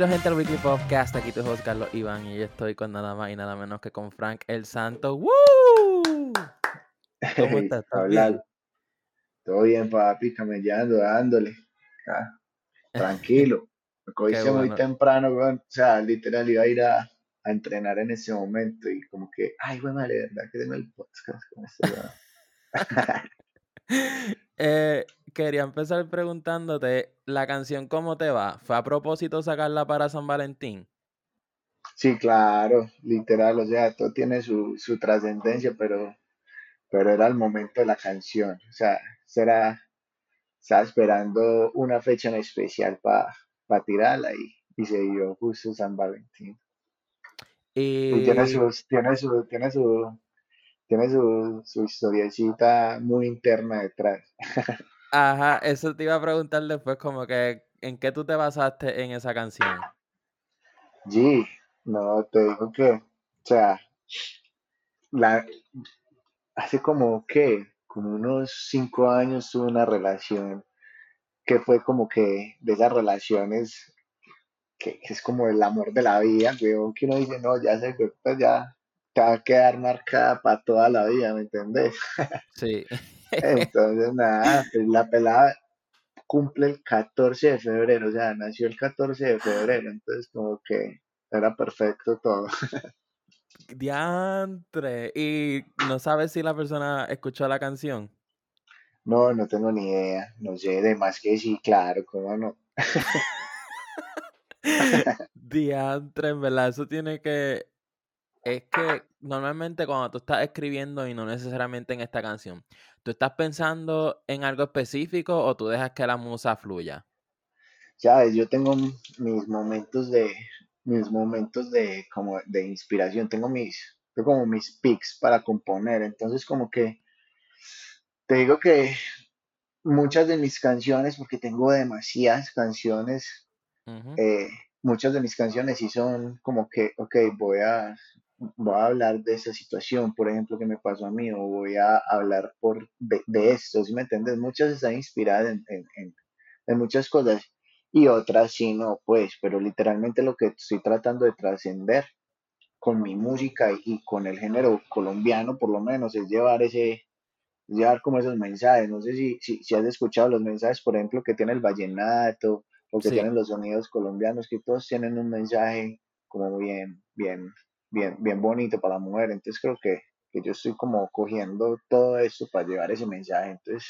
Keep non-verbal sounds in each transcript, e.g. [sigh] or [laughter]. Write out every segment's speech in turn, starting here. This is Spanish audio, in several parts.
Bienvenidos gente al Weekly Podcast, aquí tu host Carlos Iván y yo estoy con nada más y nada menos que con Frank el Santo. ¡Woo! ¿Cómo estás? ¿Estás bien? Todo bien, papi, camellando, dándole. Ah, tranquilo. [laughs] Me cogiste muy temprano, o sea, literal iba a ir a, a, entrenar en ese momento y como que, ay, güey, madre, ¿verdad que tengo el podcast con este [laughs] [laughs] eh, quería empezar preguntándote, ¿la canción cómo te va? ¿Fue a propósito sacarla para San Valentín? Sí, claro, literal, o sea, todo tiene su, su trascendencia, pero, pero era el momento de la canción, o sea, será, estaba esperando una fecha en especial para pa tirarla y, y, se dio justo San Valentín. Y, tiene, tiene su, tiene su, tiene su, su historiecita muy interna detrás. [laughs] Ajá, eso te iba a preguntar después, como que, ¿en qué tú te basaste en esa canción? Sí, no, te digo que, o sea, la, hace como que, como unos cinco años tuve una relación que fue como que de esas relaciones que, es como el amor de la vida, que uno dice, no, ya sé que pues ya te va a quedar marcada para toda la vida, ¿me entendés? Sí. Entonces, nada, pues la pelada cumple el 14 de febrero, o sea, nació el 14 de febrero, entonces como que era perfecto todo. [laughs] Diantre, ¿y no sabes si la persona escuchó la canción? No, no tengo ni idea, no sé, de más que sí, claro, cómo no. [laughs] Diantre, en verdad, eso tiene que es que normalmente cuando tú estás escribiendo y no necesariamente en esta canción, ¿tú estás pensando en algo específico o tú dejas que la musa fluya? Sabes, yo tengo mis momentos de mis momentos de como de inspiración, tengo mis como mis pics para componer, entonces como que te digo que muchas de mis canciones, porque tengo demasiadas canciones, eh, muchas de mis canciones sí son como que, ok, voy a, voy a hablar de esa situación, por ejemplo, que me pasó a mí, o voy a hablar por, de, esto, ¿sí me entiendes? Muchas están inspiradas en, en, muchas cosas y otras sí no, pues, pero literalmente lo que estoy tratando de trascender con mi música y, con el género colombiano, por lo menos, es llevar ese, llevar como esos mensajes. No sé si, si, has escuchado los mensajes, por ejemplo, que tiene el vallenato o que tienen los sonidos colombianos, que todos tienen un mensaje como bien, bien, bien, bien bonito para la mujer. Entonces creo que, que yo estoy como cogiendo todo esto para llevar ese mensaje. Entonces,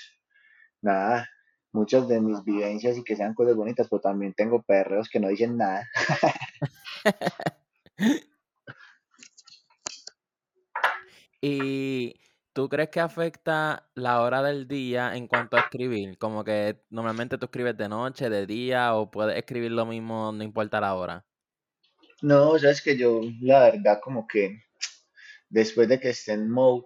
nada, muchas de mis vivencias y que sean cosas bonitas, pero también tengo perreos que no dicen nada. [laughs] y ¿tú crees que afecta la hora del día en cuanto a escribir? Como que normalmente tú escribes de noche, de día, o puedes escribir lo mismo, no importa la hora. No, sabes que yo, la verdad, como que después de que esté en mode,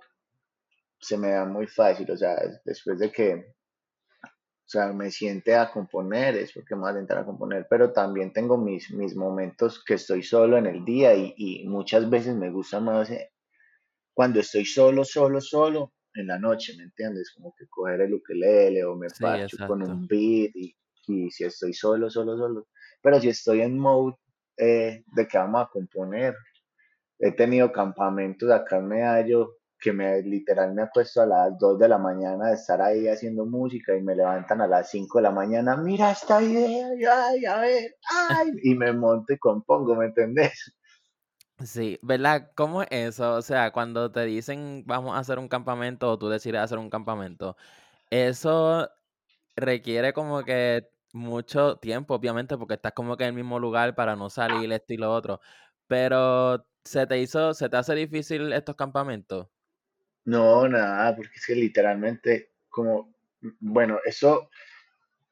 se me da muy fácil, o sea, después de que, o sea, me siente a componer, es porque me voy a intentar a componer, pero también tengo mis, mis momentos que estoy solo en el día y, y muchas veces me gusta más eh, cuando estoy solo, solo, solo, en la noche, ¿me entiendes? Como que coger el ukelele o me sí, con un beat y, y si estoy solo, solo, solo. Pero si estoy en mode eh, de que vamos a componer. He tenido campamentos acá en Medallo que me literal me acuesto a las 2 de la mañana de estar ahí haciendo música y me levantan a las 5 de la mañana, mira esta idea, ay, a ver, ay, [laughs] y me monto y compongo, ¿me entendés? Sí, ¿verdad? ¿Cómo es eso? O sea, cuando te dicen vamos a hacer un campamento o tú decides hacer un campamento, eso requiere como que mucho tiempo, obviamente, porque estás como que en el mismo lugar para no salir esto y lo otro. Pero, ¿se te hizo, se te hace difícil estos campamentos? No, nada, porque es que literalmente, como, bueno, eso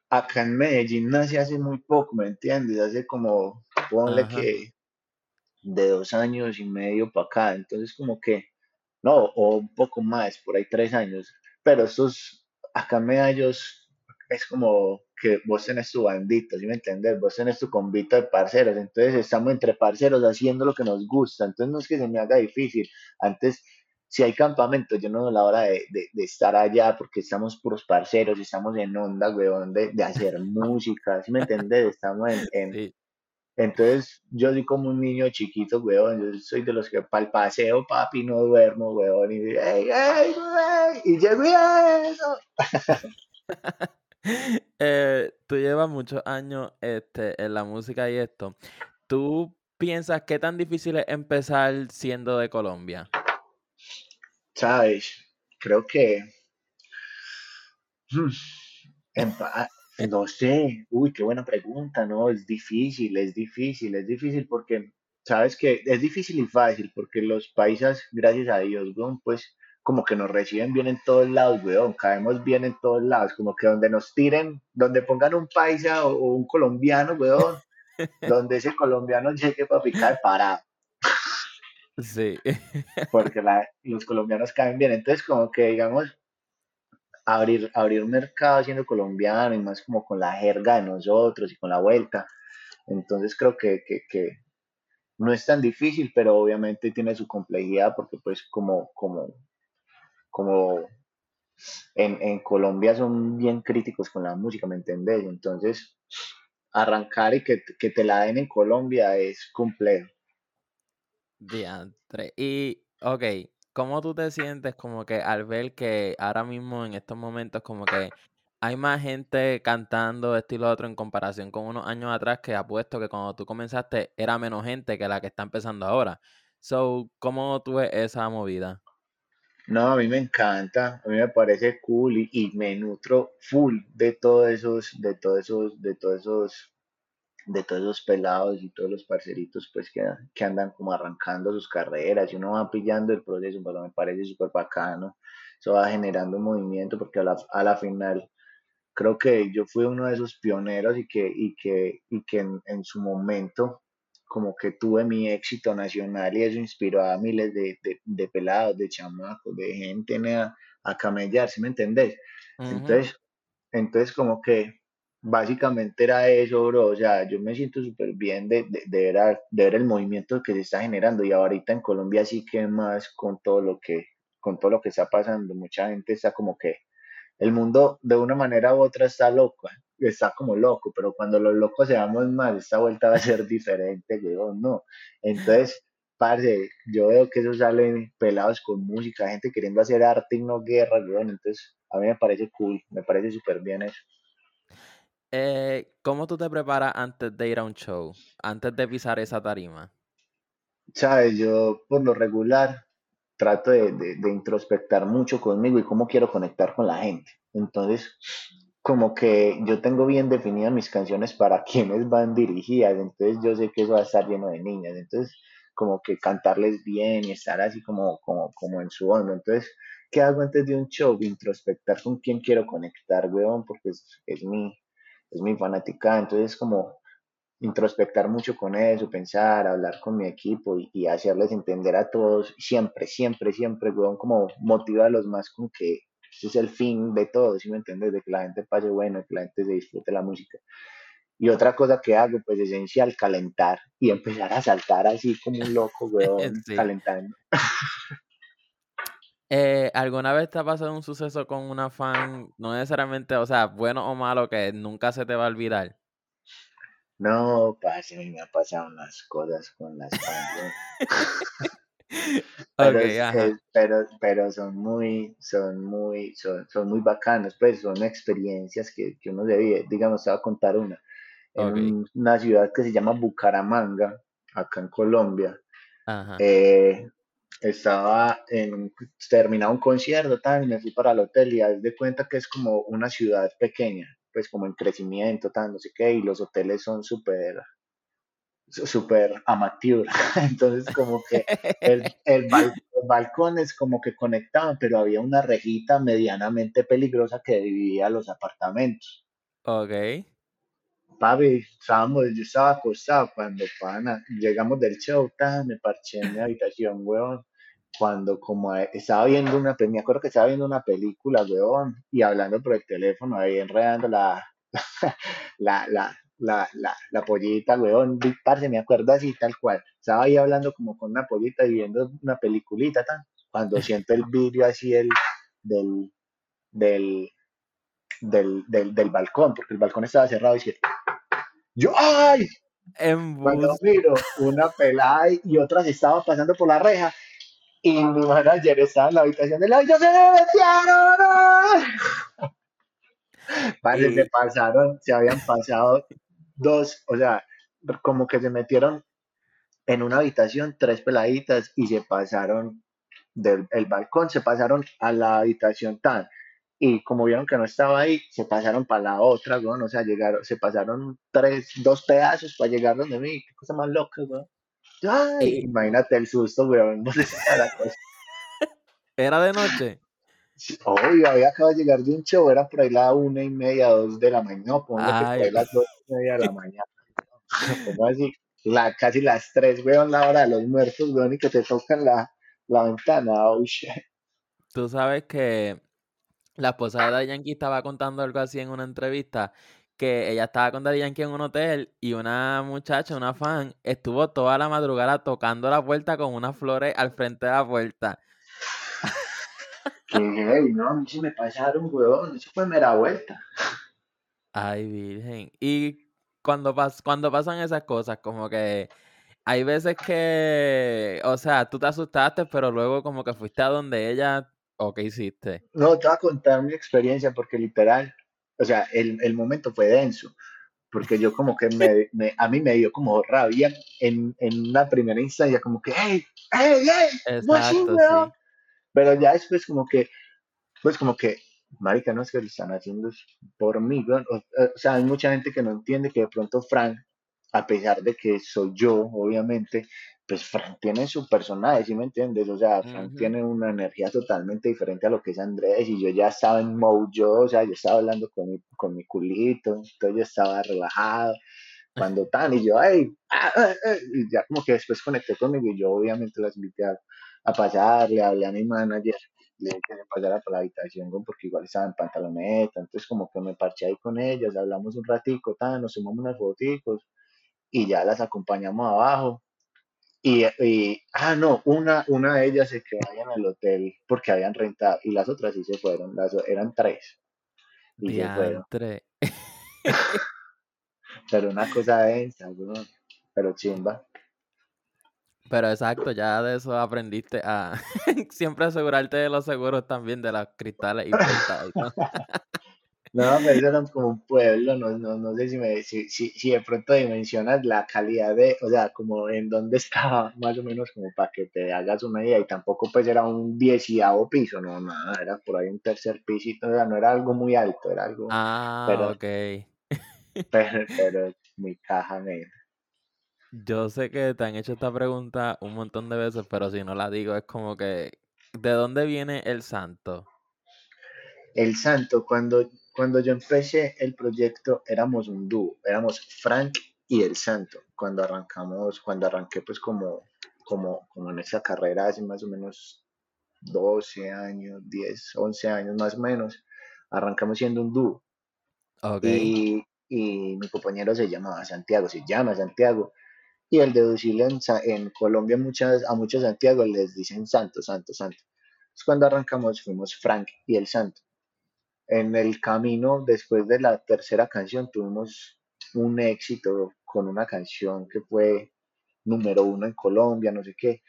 acá en Medellín nace hace muy poco, ¿me entiendes? Hace como, ponle que de dos años y medio para acá, entonces como que, no, o un poco más, por ahí tres años, pero estos, acá en Medellín es como que vos tenés tu bandito, ¿sí me entiendes? Vos tenés tu convito de parceros, entonces estamos entre parceros haciendo lo que nos gusta, entonces no es que se me haga difícil, antes si hay campamento, yo no la hora de, de, estar allá porque estamos puros parceros, estamos en onda, weón, de, de hacer [laughs] música, ¿sí me entiendes? Estamos en, Entonces, yo soy como un niño chiquito, weón. Yo soy de los que para el paseo, papi, no duermo, weón. Y, ¡ey, ey, güey! Y llego y eso. [laughs] [laughs] Eh, tú llevas muchos años este, en la música y esto. ¿Tú piensas qué tan difícil es empezar siendo de Colombia? ¿Sabes? Creo que... hmm, empa- no sé, uy, qué buena pregunta, ¿no? Es difícil, es difícil, es difícil porque, sabes que es difícil y fácil porque los paisas, gracias a Dios, pues como que nos reciben bien en todos lados, weón, caemos bien en todos lados, como que donde nos tiren, donde pongan un paisa o, o un colombiano, weón, [laughs] donde ese colombiano llegue para picar parado, Sí. [laughs] porque la- los colombianos caen bien, entonces como que digamos, abrir, abrir un mercado siendo colombiano y más como con la jerga de nosotros y con la vuelta. Entonces creo que, que, que no es tan difícil, pero obviamente tiene su complejidad porque pues como, como, como en, en Colombia son bien críticos con la música, ¿me entendés? Entonces arrancar y que, que te la den en Colombia es complejo. Diantre. Y, ok, ¿cómo tú te sientes como que al ver que ahora mismo en estos momentos como que hay más gente cantando esto y lo otro en comparación con unos años atrás que apuesto que cuando tú comenzaste era menos gente que la que está empezando ahora? So, ¿cómo tú ves esa movida? No, a mí me encanta, a mí me parece cool y, y me nutro full de todos esos, de todos esos, de todos esos de todos esos pelados y todos los parceritos pues que, que andan como arrancando sus carreras y uno va pillando el proceso, pero me parece súper bacano, eso va generando un movimiento porque a la, a la final creo que yo fui uno de esos pioneros y que, y que, y que en, en su momento como que tuve mi éxito nacional y eso inspiró a miles de, de, de pelados, de chamacos, de gente a, a camellar, ¿sí me entendés? Entonces, entonces, como que básicamente era eso, bro. O sea, yo me siento súper bien de, de, de ver, a- de ver el movimiento que se está generando. Y ahorita en Colombia sí que más con todo lo que, con todo lo que está pasando. Mucha gente está como que el mundo de una manera u otra está loco, está como loco, pero cuando los locos seamos más, esta vuelta va a ser [laughs] diferente, weón, no. Entonces, parce, yo veo que eso sale pelados con música, gente queriendo hacer arte y no guerra, weón, entonces a mí me parece cool, me parece súper bien eso. Eh, ¿cómo tú te preparas antes de ir a un show? Antes de pisar esa tarima. Sabes, yo por lo regular trato de, de, de introspectar mucho conmigo y cómo quiero conectar con la gente. Entonces, como que yo tengo bien definidas mis canciones para [laughs] quiénes van dirigidas, entonces yo sé que eso va a estar lleno de niñas, entonces como que cantarles bien y estar así como, como, como en su onda. Entonces, ¿qué hago antes de un show? Introspectar con quién quiero conectar, weón, porque es, es mi, es mi fanática, entonces como introspectar mucho con eso, pensar, hablar con mi equipo y, y hacerles entender a todos, siempre, siempre, siempre, weón, como motivarlos más con que ese es el fin de todo, ¿sí me entiendes? De que la gente pase bueno, que la gente se disfrute la música. Y otra cosa que hago, pues esencial, calentar y empezar a saltar así como un loco, [laughs] weón, Sí. calentando. [laughs] Eh, ¿alguna vez te ha pasado un suceso con una fan, no necesariamente, o sea, bueno o malo, que nunca se te va a olvidar? No, mí me han pasado unas cosas con las fans. [laughs] [laughs] pero, pero, pero son muy, son muy, son, son muy bacanos, pues son experiencias que, que uno debe, digamos, te voy a contar una, en una ciudad que se llama Bucaramanga, acá en Colombia, ajá. eh, estaba en, un- terminaba un concierto, tal, y me fui para el hotel y haz de cuenta que es como una ciudad pequeña, pues como en crecimiento, tal, no sé qué, y los hoteles son súper súper amateur. [laughs] Entonces, como que el, [laughs] el, bal- el balcón es como que conectaban, pero había una rejita medianamente peligrosa que dividía los apartamentos. Ok. Papi, estábamos, yo estaba acostado cuando pana, llegamos del show, tan, me parché en mi habitación, weón. Cuando como estaba viendo una, pe- me acuerdo que estaba viendo una película, weón, y hablando por el teléfono, ahí enredando la, [laughs] la, la, la, la, la pollita, weón, vi- parce, me acuerdo así, tal cual. Estaba ahí hablando como con una pollita y viendo una peliculita, tan, cuando [laughs] siento el vidrio así el, del, del, del, del, del balcón, porque el balcón estaba cerrado y dije, yo, ¡ay! En Cuando miro, una pelada y otras estaban pasando por la reja y mi manager estaba en la habitación de lado y yo se me metieron. ¡ah! [laughs] Se pasaron, se habían pasado dos, o sea, como que se metieron en una habitación tres peladitas y se pasaron del el balcón, se pasaron a la habitación tan. Y como vieron que no estaba ahí, se pasaron para la otra, weón. O sea, llegaron, se pasaron tres, dos pedazos para llegar donde mí. Qué cosa más loca, weón. Y imagínate el susto, weón. [laughs] No sé si era la cosa. era de noche. Obvio, había acabado de llegar de un show, era por ahí la una y media, dos de la mañana. No, ponle que por ahí las dos y media de la mañana. Como así, la, casi las tres, weón, la hora de los muertos, weón, y que te tocan la, la ventana. Oh, shit. tú sabes que la esposa de Daddy Yankee estaba contando algo así en una entrevista, que ella estaba con Daddy Yankee en un hotel y una muchacha, una fan, estuvo toda la madrugada tocando la puerta con unas flores al frente de la puerta. Que hey, no, a mí sí me pasaron, weón. Eso fue mera vuelta. Ay, virgen. Y cuando, pas cuando pasan esas cosas, como que hay veces que, o sea, tú te asustaste, pero luego como que fuiste a donde ella, o qué hiciste. No, te voy a contar mi experiencia porque literal, o sea, el, el momento fue denso, porque yo como que me, [laughs] me- a mí me dio como rabia en, en una primera instancia, como que, hey, hey, hey, Exacto, sí. Pero ya después como que, pues como que, marica, no es que lo están haciendo por mí, weón. O, o sea, hay mucha gente que no entiende que de pronto Frank, a pesar de que soy yo, obviamente, pues Frank tiene su personaje, ¿sí me entiendes? O sea, Frank tiene una energía totalmente diferente a lo que es Andrés y yo ya estaba en mode yo, o sea, yo estaba hablando con mi, con mi culito, entonces yo estaba relajado, cuando [laughs] tan y yo, ay, ah, ah, ah", y ya como que después conecté conmigo y yo obviamente las invité a, a pasar, le hablé a mi manager, le dije que se pasara por la habitación, porque igual estaba en pantaloneta, entonces como que me parché ahí con ellas, hablamos un ratico, tan, nos tomamos unas foticos y ya las acompañamos abajo. Y, y, ah, no, una, una de ellas se quedó ahí en el hotel porque habían rentado y las otras sí se fueron, las, eran tres y se fueron, Diantre. [laughs] pero una cosa densa, pero chimba. Pero exacto, ya de eso aprendiste a [laughs] siempre asegurarte de los seguros también, de los cristales y y todo. [laughs] No, pero eso como un pueblo, no, no, no sé si, me, si, si, si de pronto dimensionas la calidad de, o sea, como en dónde [laughs] estaba, más o menos como para que te hagas una idea, y tampoco pues era un dieciavo piso, no, nada, era por ahí un tercer pisito, o sea, no era algo muy alto, era algo, Ah, pero, ok. pero, pero muy caja negra. Yo sé que te han hecho esta pregunta un montón de veces, pero si no la digo es como que, ¿de dónde viene el santo? El Santo, cuando, cuando yo empecé el proyecto, éramos un dúo, éramos Frank y el Santo. Cuando arrancamos, cuando arranqué pues como, como, como en esa carrera hace más o menos 12 años, 10, 11 años más o menos, arrancamos siendo un dúo. Y, y mi compañero se llamaba Santiago, se llama Santiago. Y el deducible en, Colombia a muchos Santiago les dicen Santo, Santo, Santo. Entonces, cuando arrancamos fuimos Frank y el Santo. En el camino, después de la tercera canción, tuvimos un éxito con una canción que fue número uno en Colombia, no sé qué.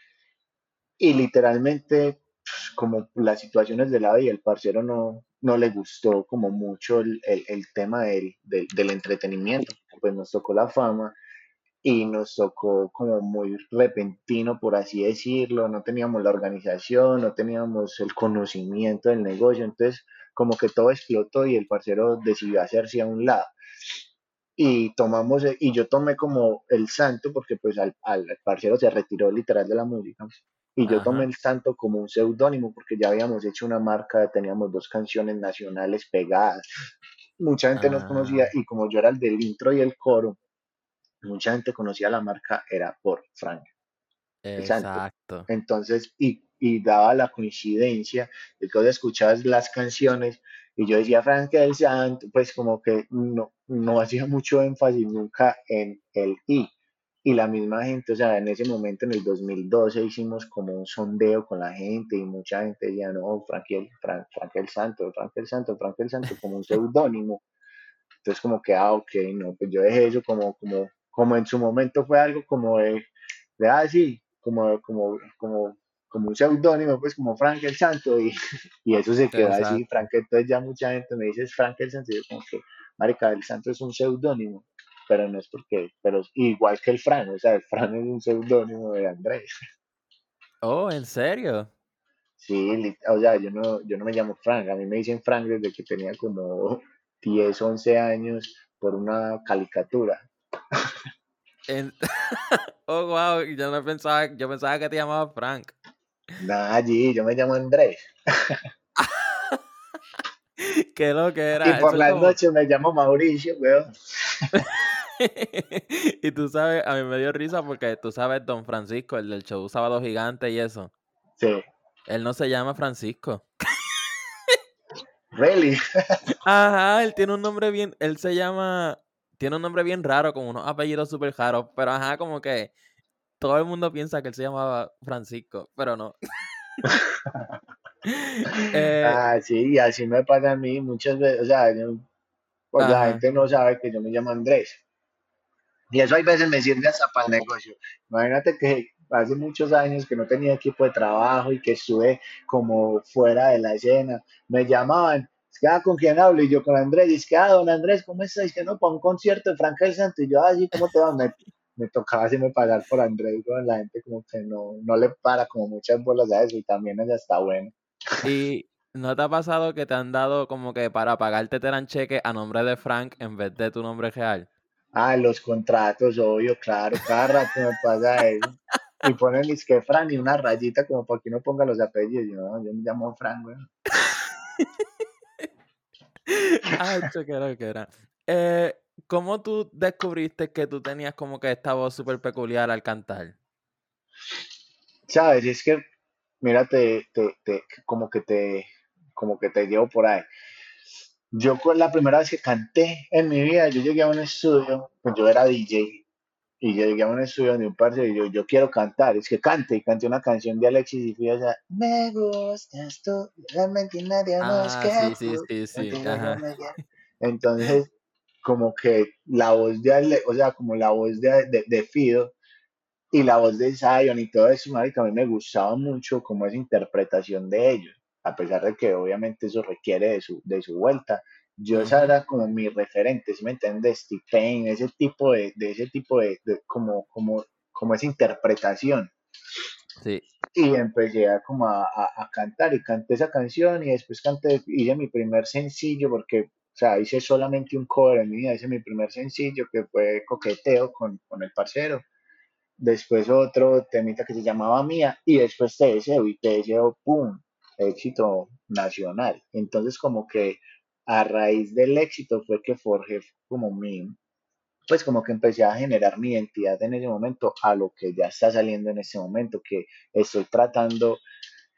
Y literalmente, pues, como las situaciones de la vida, el parcero no, no le gustó como mucho el, el- el tema del, del, del entretenimiento. Pues nos tocó la fama y nos tocó como muy repentino, por así decirlo, no teníamos la organización, no teníamos el conocimiento del negocio, entonces como que todo explotó y el parcero decidió hacerse a un lado. Y tomamos, y yo tomé como el santo, porque pues al, al parcero se retiró literal de la música, y yo tomé el santo como un seudónimo, porque ya habíamos hecho una marca, teníamos dos canciones nacionales pegadas, mucha gente nos conocía, Ah, y como yo era el del intro y el coro, mucha gente conocía la marca, era por Frank, exacto. Entonces, y, y daba la coincidencia de que vos escuchabas las canciones y yo decía Frank el Santo, pues como que no, no hacía mucho énfasis nunca en el I. Y la misma gente, o sea, en ese momento, en el 2012, hicimos como un sondeo con la gente y mucha gente decía, no, Frank el, Frank, Frank el Santo, Frank el Santo, Frank el Santo, como un [laughs] seudónimo. Entonces como que, ah, ok, no, pues yo dejé eso como, como, como en su momento fue algo como de, de ah, sí, como, como, como, como un seudónimo, pues como Frank el Santo, y, [laughs] y eso se quedó así, Exacto. Frank, entonces ya mucha gente me dice es Frank el Santo, y yo como que, marica, el Santo es un seudónimo, pero no es porque, pero igual que el Fran, o sea, el Fran es un seudónimo de Andrés. Oh, ¿en serio? Sí, o sea, yo no, yo no me llamo Frank, a mí me dicen Frank desde que tenía como 10 11 años por una caricatura. [laughs] Oh, wow, yo no pensaba, yo pensaba que te llamabas Frank. Nada, allí, yo me llamo Andrés. [laughs] Qué lo que Y era. por Eso es las como. noches me llamo Mauricio, weón. [laughs] Y tú sabes, a mí me dio risa porque tú sabes, Don Francisco, el del show Sábado Gigante y eso. Sí, Él no se llama Francisco. really. Ajá, él tiene un nombre bien, él se llama, tiene un nombre bien raro, con unos apellidos súper raros, pero ajá, como que todo el mundo piensa que él se llamaba Francisco, pero no. [laughs] Eh, Ah, sí, y así me pasa a mí muchas veces, o sea, yo- pues la gente no sabe que yo me llamo Andrés. Y eso hay veces me sirve hasta para el negocio. Imagínate que hace muchos años que no tenía equipo de trabajo y que estuve como fuera de la escena. Me llamaban, ah, ¿con quién hablo? Y yo con Andrés, y es que, ah, don Andrés, ¿cómo estás? Es que no, para un concierto de Frank el Santo. Y yo, ah, sí, ¿cómo te va? Me, me tocaba hacerme pagar por Andrés, con la gente como que no, no le para como muchas bolas a eso y también ella está bueno. y ¿no te ha pasado que te han dado como que para pagarte te dan cheque a nombre de Frank en vez de tu nombre real? Ah, los contratos, obvio, claro, cada rato me pasa eso. Y ponen es que Fran y una rayita como para que uno ponga los apellidos. Yo, no, yo me llamo Fran, güey. [laughs] Ay, qué lo que era. Eh, ¿cómo tú descubriste que tú tenías como que esta voz súper peculiar al cantar? Sabes, es que, mira, te, te, te- como que te, como que te llevo por ahí. Yo la primera vez que canté en mi vida, yo llegué a un estudio, pues yo era DJ, y yo llegué a un estudio de un parce y yo, yo quiero cantar, es que cante, y canté una canción de Alexis y fui allá, me gustas tú, realmente nadie más Ah, que sí, sí, tú, sí, sí, contigo yo ajá. me quiero". Entonces, como que la voz de Ale, o sea, como la voz de, de, de Fido y la voz de Zion y todo eso, marica, a mí me gustaba mucho como esa interpretación de ellos, a pesar de que obviamente eso requiere de su, de su vuelta. Yo esa era como mi referente, ¿sí me entiendes? T-Pain, ese tipo de, de ese tipo de, de como, como, como esa interpretación. Sí, Y empecé a como a, a, a cantar y canté esa canción y después canté, hice mi primer sencillo porque, o sea, hice solamente un cover en mi vida, hice mi primer sencillo que fue Coqueteo con, con el parcero después otro temita que se llamaba Mía y después TSEO y TSEO, ¡pum! éxito nacional. Entonces como que a raíz del éxito fue que forjé como mi, pues como que empecé a generar mi identidad en ese momento a lo que ya está saliendo en este momento, que estoy tratando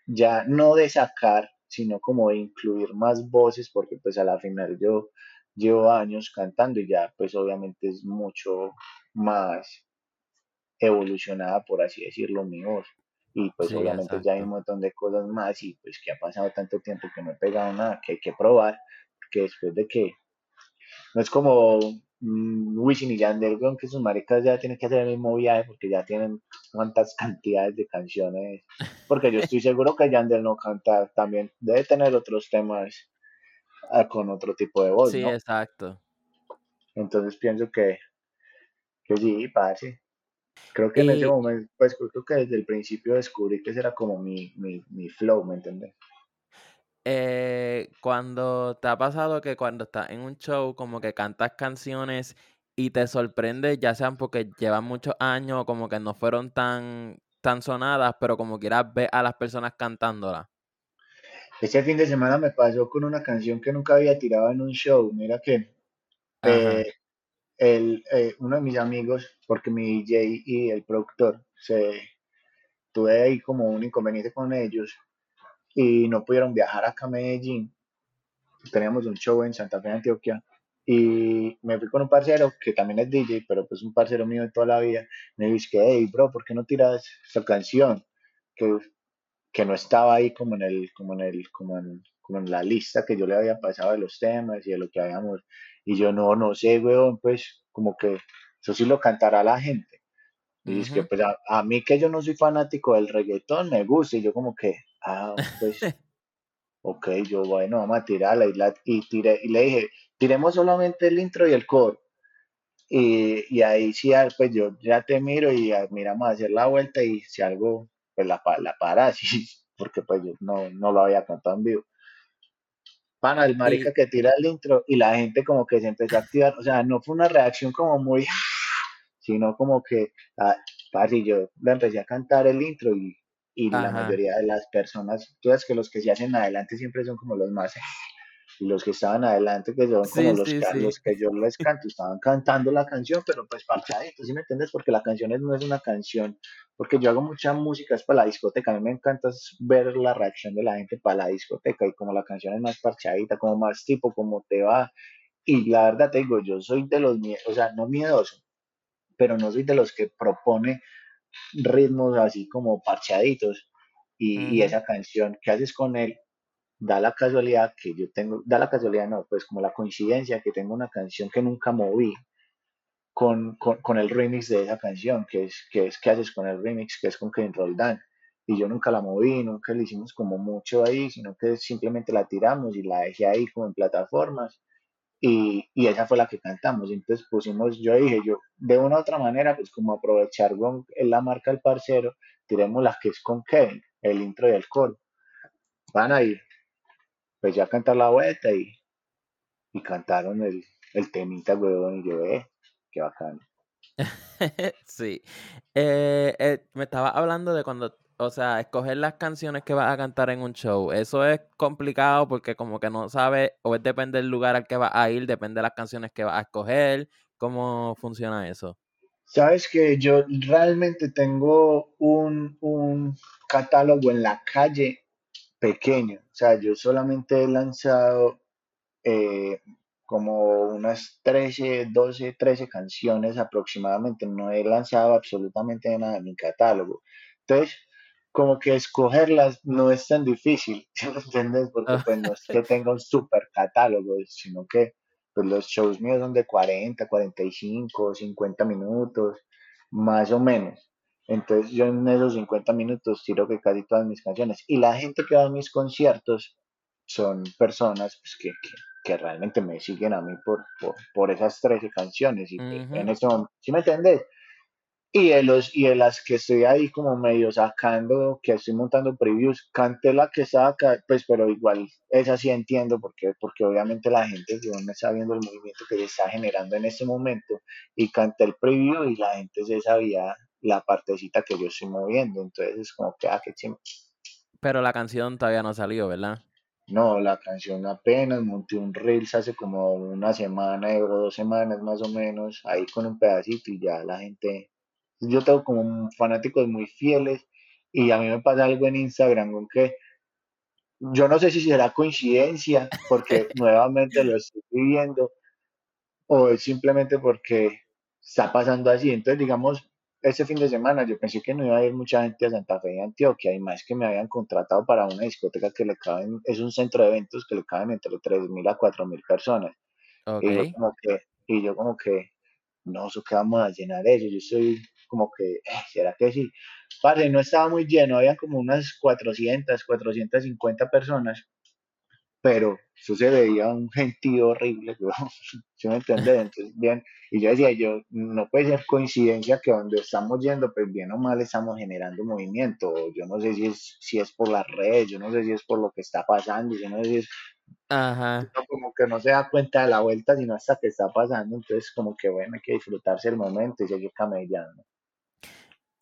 ya no de sacar, sino como de incluir más voces, porque pues a la final yo llevo años cantando y ya pues obviamente es mucho más evolucionada, por así decirlo, mi voz. Y pues sí, obviamente ya hay un montón de cosas más y pues que ha pasado tanto tiempo que no he pegado nada, que hay que probar, que después de que no es como mm, Wisin y Yandel, que sus maricas ya tienen que hacer el mismo viaje porque ya tienen cuantas cantidades de canciones. Porque yo estoy seguro que Yandel no canta también, debe tener otros temas ah, con otro tipo de voz, Sí, ¿no? exacto. Entonces pienso que, que sí, parce. Creo que en ese momento, pues creo que desde el principio descubrí que ese era como mi, mi, mi flow, ¿me entiendes? Eh, cuando te ha pasado que cuando estás en un show como que cantas canciones y te sorprende, ya sean porque llevan muchos años o como que no fueron tan, tan sonadas, pero como quieras ver a las personas cantándolas. Este fin de semana me pasó con una canción que nunca había tirado en un show. Mira que eh, el, eh, uno de mis amigos, porque mi DJ y el productor, se tuve ahí como un inconveniente con ellos y no pudieron viajar acá a Medellín. Teníamos un show en Santa Fe, Antioquia. Y me fui con un parcero que también es DJ, pero pues un parcero mío de toda la vida. Me dice que, hey, bro, ¿por qué no tiras esta canción? Que que no estaba ahí como en el, como en el, como en, como en la lista que yo le había pasado de los temas y de lo que habíamos. Y yo no, no sé, weón, pues como que eso sí lo cantará la gente. Y es que pues a, a mí que yo no soy fanático del reggaetón, me gusta y yo como que, ah, [laughs] pues, ok, yo bueno, vamos a tirarla y, la, y, tiré, y le dije, tiremos solamente el intro y el coro. Y, y ahí sí, ah, pues yo ya te miro y ah, miramos a hacer la vuelta y si algo, pues la, la paras, [laughs] porque pues yo no, no lo había cantado en vivo. Pana, el marica Y, que tira el intro y la gente como que se empezó a activar, o sea, no fue una reacción como muy, [laughs] sino como que, ah, yo le empecé a cantar el intro y, y la ajá. mayoría de las personas, tú sabes que los que se hacen adelante siempre son como los más [laughs] y los que estaban adelante, que son como Sí, los, sí, los que yo les canto, estaban cantando la canción, pero pues parchaditos, ¿sí me entiendes? Porque la canción es- no es una canción, porque yo hago mucha música, es para la discoteca, a mí me encanta ver la reacción de la gente para la discoteca, y como la canción es más parchadita, como más tipo, como te va, y la verdad te digo, yo soy de los, o sea, no miedoso, pero no soy de los que propone ritmos así como parchaditos, y, y Ujú, esa canción, ¿qué haces con él? da la casualidad que yo tengo, da la casualidad no, pues como la coincidencia que tengo una canción que nunca moví con, con, con el remix de esa canción, que es, que es ¿Qué haces con el remix? Que es con Kevin Roldán. Y yo nunca la moví, nunca le hicimos como mucho ahí, sino que simplemente la tiramos y la dejé ahí como en plataformas. Y, y esa fue la que cantamos. Entonces pusimos, yo dije, yo de una u otra manera, pues como aprovechar con la marca del parcero, tiremos la que es con Kevin, el intro y el coro. Van ahí, pues ya cantar la vuelta y, y cantaron el, el temita, weón, y yo, eh, qué bacano. [laughs] Sí. Eh, eh, me estaba hablando de cuando, o sea, escoger las canciones que vas a cantar en un show. Eso es complicado porque como que no sabes, o es depende del lugar al que vas a ir, depende de las canciones que vas a escoger. ¿Cómo funciona eso? Sabes que yo realmente tengo un, un catálogo en la calle pequeño, o sea, yo solamente he lanzado eh, como unas 13 12 13 canciones aproximadamente. No he lanzado absolutamente nada en mi catálogo. Entonces, como que escogerlas no es tan difícil, [laughs] ¿sí me entiendes? Porque Ah, pues no es que tenga un super catálogo, sino que pues los shows míos son de cuarenta cuarenta y cinco 50 minutos, más o menos. Entonces yo en esos 50 minutos tiro que casi todas mis canciones. Y la gente que va a mis conciertos son personas pues, que, que, que realmente me siguen a mí por, por, por esas 13 canciones y pues en ujú. eso, ¿sí me entendés? Y de, los, y de las que estoy ahí como medio sacando, que estoy montando previews, canté la que saca, pues pero igual esa sí entiendo porque, porque obviamente la gente no está viendo el movimiento que se está generando en este momento y canté el preview y la gente se sabía la partecita que yo estoy moviendo, entonces es como que, ah, qué chimba. Pero la canción todavía no salió, ¿verdad? No, la canción apenas monté un Reels hace como una semana o dos semanas más o menos, ahí con un pedacito y ya la gente, yo tengo como fanáticos muy fieles y a mí me pasa algo en Instagram con que yo no sé si será coincidencia porque [laughs] nuevamente lo estoy viviendo o es simplemente porque está pasando así. Entonces, digamos, este fin de semana yo pensé que no iba a ir mucha gente a Santa Fe de Antioquia, y más que me habían contratado para una discoteca que le caben, es un centro de eventos que le caben entre 3.000 a 4.000 personas. Y yo como que, y yo como que, no, eso que vamos a llenar eso. Yo estoy como que, eh, ¿será que sí? Parce, no estaba muy lleno, había como unas cuatrocientas cuatrocientas cincuenta personas, pero eso se veía un gentío horrible. [laughs] ¿Sí me entiendes? Entonces, bien, y yo decía, yo, no puede ser coincidencia que donde estamos yendo, pues bien o mal estamos generando movimiento, yo no sé si es, si es por las redes, yo no sé si es por lo que está pasando, yo no sé si es Ajá. como que no se da cuenta de la vuelta, sino hasta que está pasando, entonces como que bueno, hay que disfrutarse el momento y seguir camellando.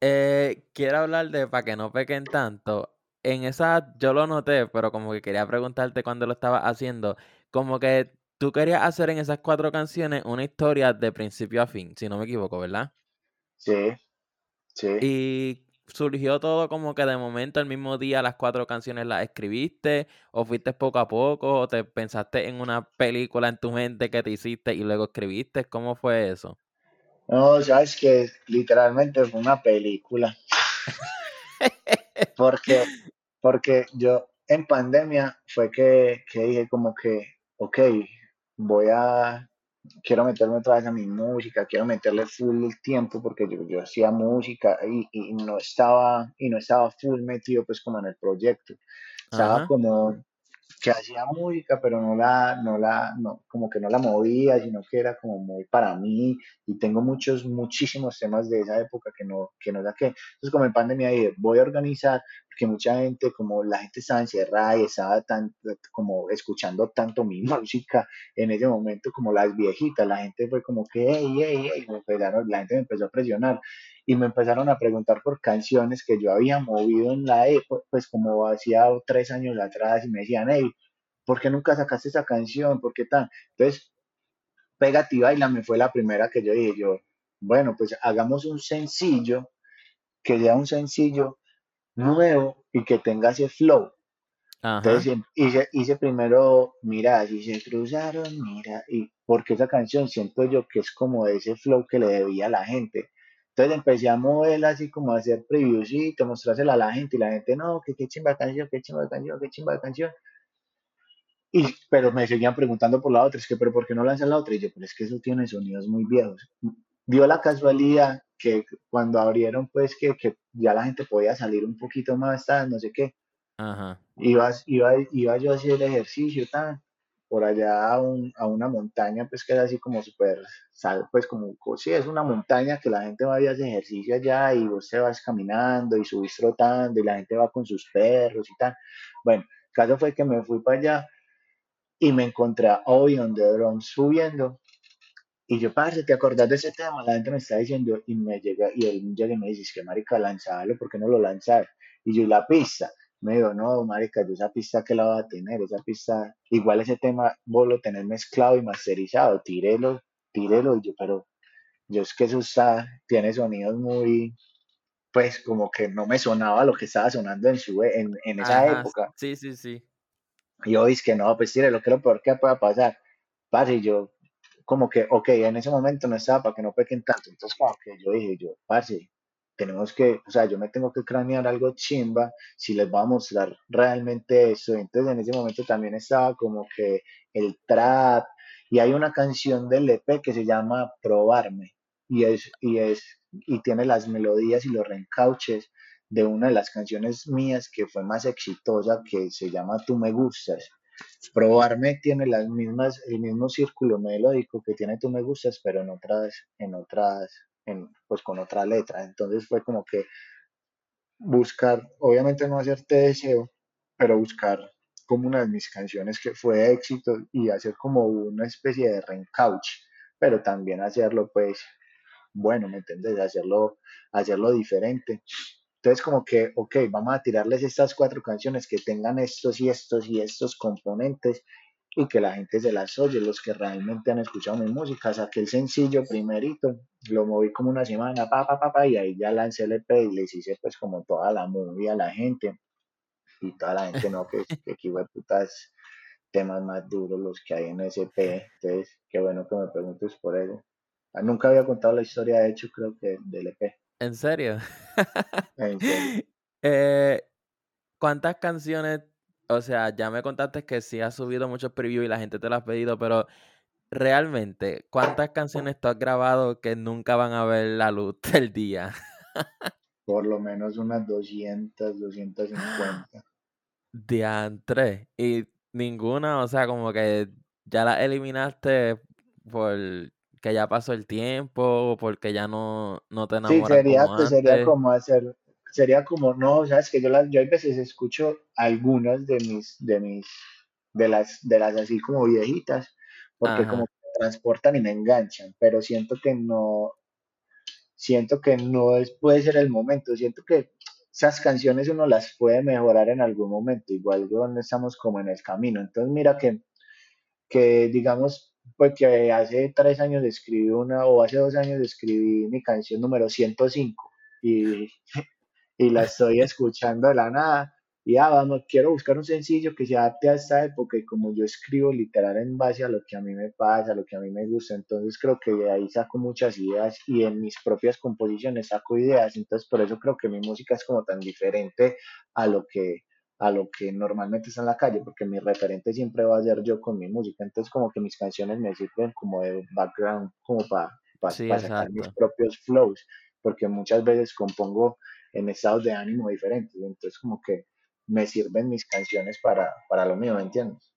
Eh, quiero hablar de para que no pequen tanto. En esa yo lo noté, pero como que quería preguntarte cuando lo estabas haciendo, como que tú querías hacer en esas cuatro canciones una historia de principio a fin, si no me equivoco, ¿verdad? Sí, sí. Y surgió todo como que de momento el mismo día las cuatro canciones las escribiste, o fuiste poco a poco, o te pensaste en una película en tu mente que te hiciste y luego escribiste, ¿cómo fue eso? No, sabes que literalmente fue una película, [laughs] porque, porque yo en pandemia fue que, que dije como que, ok, voy a, quiero meterme otra vez a mi música, quiero meterle full el tiempo porque yo, yo hacía música y, y no estaba, y no estaba full metido pues como en el proyecto. Estaba Ajá, como que hacía música, pero no la, no la, no, como que no la movía, sino que era como muy para mí, y tengo muchos, muchísimos temas de esa época que no, que no saqué. Entonces, como en pandemia dije, voy a organizar, porque mucha gente, como la gente estaba encerrada y estaba tan, como escuchando tanto mi [laughs] música en ese momento, como las viejitas, la gente fue como que, hey, me empezaron, la gente me empezó a presionar y me empezaron a preguntar por canciones que yo había movido en la época, pues como hacía tres años atrás y me decían, hey, ¿por qué nunca sacaste esa canción? ¿Por qué tan? Entonces, Pégate y Baila me fue la primera que yo dije, yo, bueno, pues hagamos un sencillo, que sea un sencillo nuevo y que tenga ese flow. ajá, Entonces em, hice, hice primero Mira, y se cruzaron, mira, y porque esa canción siento yo que es como ese flow que le debía a la gente. Entonces empecé a moverla así como a hacer previewcito, mostrársela a la gente y la gente, no, que qué chimba canción, qué chimba de canción, qué chimba de canción. Y, pero me seguían preguntando por la otra, es que, pero ¿por qué no lanzan la otra? Y yo, pero es que eso tiene sonidos muy viejos. Dio la casualidad que cuando abrieron, pues que, que ya la gente podía salir un poquito más, tal, no sé qué, ajá, iba, iba, iba yo a hacer ejercicio, tan, por allá a, un, a una montaña, pues que era así como súper, sal, pues como, sí, es una montaña que la gente va y hace ejercicio allá y vos te vas caminando y subís trotando y la gente va con sus perros y tal. Bueno, caso fue que me fui para allá y me encontré a Obi on the Drums subiendo y yo, parce, ¿te acordás de ese tema? La gente me está diciendo y me llega, y él llega y me dice, es que marica, lanzalo, ¿por qué no lo lanzar? Y yo, ¿y la pista? Me dijo, no, marica, yo esa pista que la voy a tener, esa pista, igual ese tema vos lo tenés mezclado y masterizado, tírelo, tírelo, y yo, pero yo es que eso está, tiene sonidos muy, pues como que no me sonaba lo que estaba sonando en su, en, en esa ajá, época. sí, sí, sí, Y yo, es que no, pues tírelo, que es lo peor que pueda pasar. Parce, yo, como que, ok, en ese momento no estaba para que no pequen tanto. Entonces, como que yo dije, yo, parce, tenemos que, o sea, yo me tengo que cranear algo chimba si les voy a mostrar realmente eso. Entonces, en ese momento también estaba como que el trap, y hay una canción del EP que se llama Probarme, y es, y es, y tiene las melodías y los reencauches de una de las canciones mías que fue más exitosa, que se llama Tú me gustas. Probarme tiene las mismas, el mismo círculo melódico que tiene Tú me gustas, pero en otras, en otras, en, pues con otra letra. Entonces fue como que buscar, obviamente no hacerte deseo, pero buscar como una de mis canciones que fue éxito y hacer como una especie de reencauche, pero también hacerlo pues bueno, ¿me entiendes? Hacerlo, hacerlo diferente. Entonces, como que, ok, vamos a tirarles estas cuatro canciones que tengan estos y estos y estos componentes y que la gente se las oye, los que realmente han escuchado mi música. Saqué el sencillo primerito, lo moví como una semana, pa, pa, pa, pa, y ahí ya lancé el EP y les hice pues como toda la movie a la gente y toda la gente, no, que, que aquí, putas, temas más duros los que hay en SP. Entonces, qué bueno que me preguntes por eso. Ah, Nunca había contado la historia, de hecho, creo que del EP. ¿en serio? En serio. [laughs] Eh, ¿cuántas canciones? O sea, ya me contaste que sí has subido muchos previews y la gente te lo ha pedido, pero realmente, ¿cuántas canciones tú has grabado que nunca van a ver la luz [laughs] del día? Por lo menos unas 200, 250. Diantre. Y ninguna, o sea, como que ya la eliminaste por que ya pasó el tiempo, porque ya no, no te Sí, enamoran sería, como pues sería como hacer, sería como, no, sabes que yo las, yo a veces escucho algunas de mis, de mis, de las, de las así como viejitas, porque como que me transportan y me enganchan, pero siento que no, siento que no es, puede ser el momento, siento que esas canciones uno las puede mejorar en algún momento, igual donde estamos como en el camino. Entonces mira que, que digamos, pues que hace tres años escribí una, o hace dos años escribí mi canción número 105 y y la estoy escuchando de la nada. Y ah, vamos, quiero buscar un sencillo que se adapte a esta época y como yo escribo literal en base a lo que a mí me pasa, a lo que a mí me gusta, entonces creo que de ahí saco muchas ideas y en mis propias composiciones saco ideas, entonces por eso creo que mi música es como tan diferente a lo que a lo que normalmente está en la calle, porque mi referente siempre va a ser yo con mi música. Entonces como que mis canciones me sirven como de background, como para Sí, sacar mis propios flows, porque muchas veces compongo en estados de ánimo diferentes. Entonces como que me sirven mis canciones para, para lo mío, ¿me entiendes?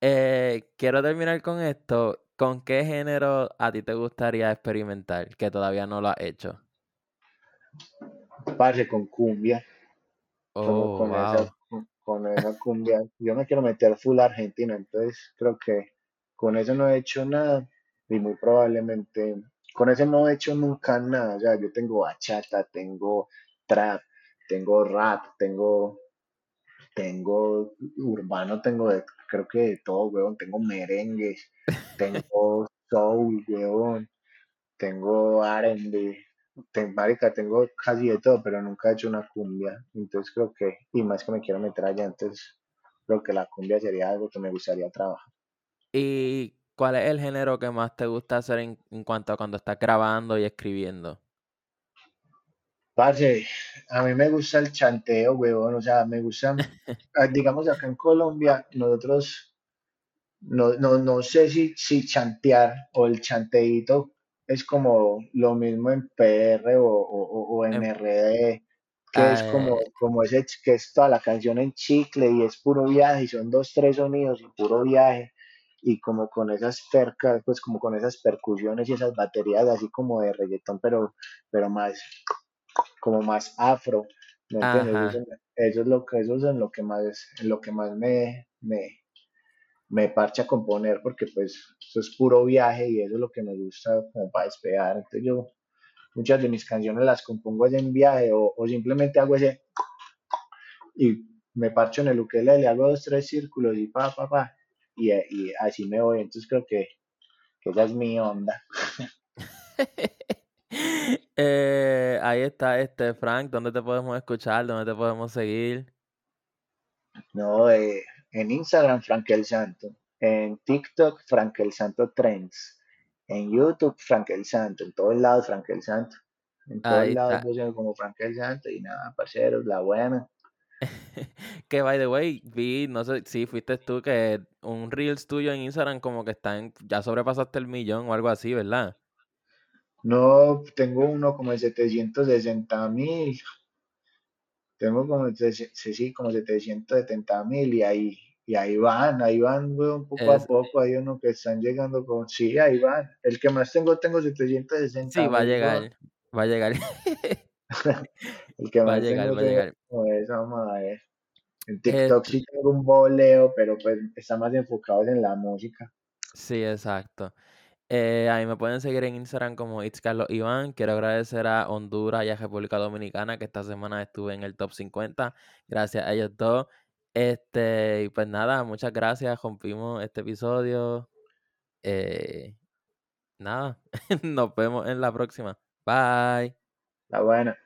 Eh, quiero terminar con esto. ¿Con qué género a ti te gustaría experimentar que todavía no lo has hecho? Parce con cumbia, como Oh, con esa, con esa cumbia. Yo me quiero meter full argentina, entonces creo que con eso no he hecho nada y muy probablemente con eso no he hecho nunca nada. O sea, yo tengo bachata, tengo trap, tengo rap, tengo, tengo urbano, tengo de, creo que de todo, weón. Tengo merengues, tengo [laughs] soul, weón, tengo R&B, ten- marica, tengo casi de todo, pero nunca he hecho una cumbia. Entonces creo que, y más que me quiero meter allá, entonces creo que la cumbia sería algo que me gustaría trabajar. ¿Y cuál es el género que más te gusta hacer en, en cuanto a cuando estás grabando y escribiendo? Parce, a mí me gusta el chanteo, huevón, o sea, me gusta, ah, [laughs] digamos acá en Colombia, nosotros, no, no, no sé si, si chantear o el chanteíto es como lo mismo en PR o, o, o- o en RD, que es como, eh, como ese, que es toda la canción en chicle y es puro viaje, y son dos, tres sonidos y puro viaje, y como con esas percas, pues como con esas percusiones y esas baterías así como de reggaetón, pero, pero más como más afro, ¿me entiendes? Eso, es lo que, eso es en lo que más, en lo que más me, me, me parcha a componer, porque pues eso es puro viaje y eso es lo que me gusta como para despegar. Entonces yo muchas de mis canciones las compongo en viaje o, o simplemente hago ese y me parcho en el ukelele, hago dos, tres círculos y pa, pa, pa, y, y así me voy. Entonces creo que, que esa es mi onda. [laughs] Eh, ahí está este Frank, ¿dónde te podemos escuchar? ¿Dónde te podemos seguir? No, eh, en Instagram, Frank el Santo. En TikTok, Frank el Santo Trends. En YouTube, Frank el Santo. En todos lados, Frank el Santo. En todos lados, yo soy como Frank el Santo. Y nada, parceros, la buena. [laughs] Que by the way, vi, no sé si fuiste tú que un Reels tuyo en Instagram como que está en, ya sobrepasaste el millón o algo así, ¿verdad? No, tengo uno como de 760 mil. Tengo como, sí, sí, como 770 mil. Y ahí, y ahí van, ahí van, weón, poco a poco. Hay uno que están llegando con. Sí, ahí van. El que más tengo, tengo sí, 760 va a llegar, va a llegar, [laughs] El que va a llegar, va a llegar. como esa madre. En TikTok Este, sí tengo un boleo, pero pues está más enfocado en la música. sí, exacto. Eh, ahí me pueden seguir en Instagram como It's Carlos Iván. Quiero agradecer a Honduras y a República Dominicana que esta semana estuve en el top 50. Gracias a ellos dos. Este, y pues nada, muchas gracias. Rompimos este episodio. Eh, nada, [laughs] nos vemos en la próxima. Bye. La buena.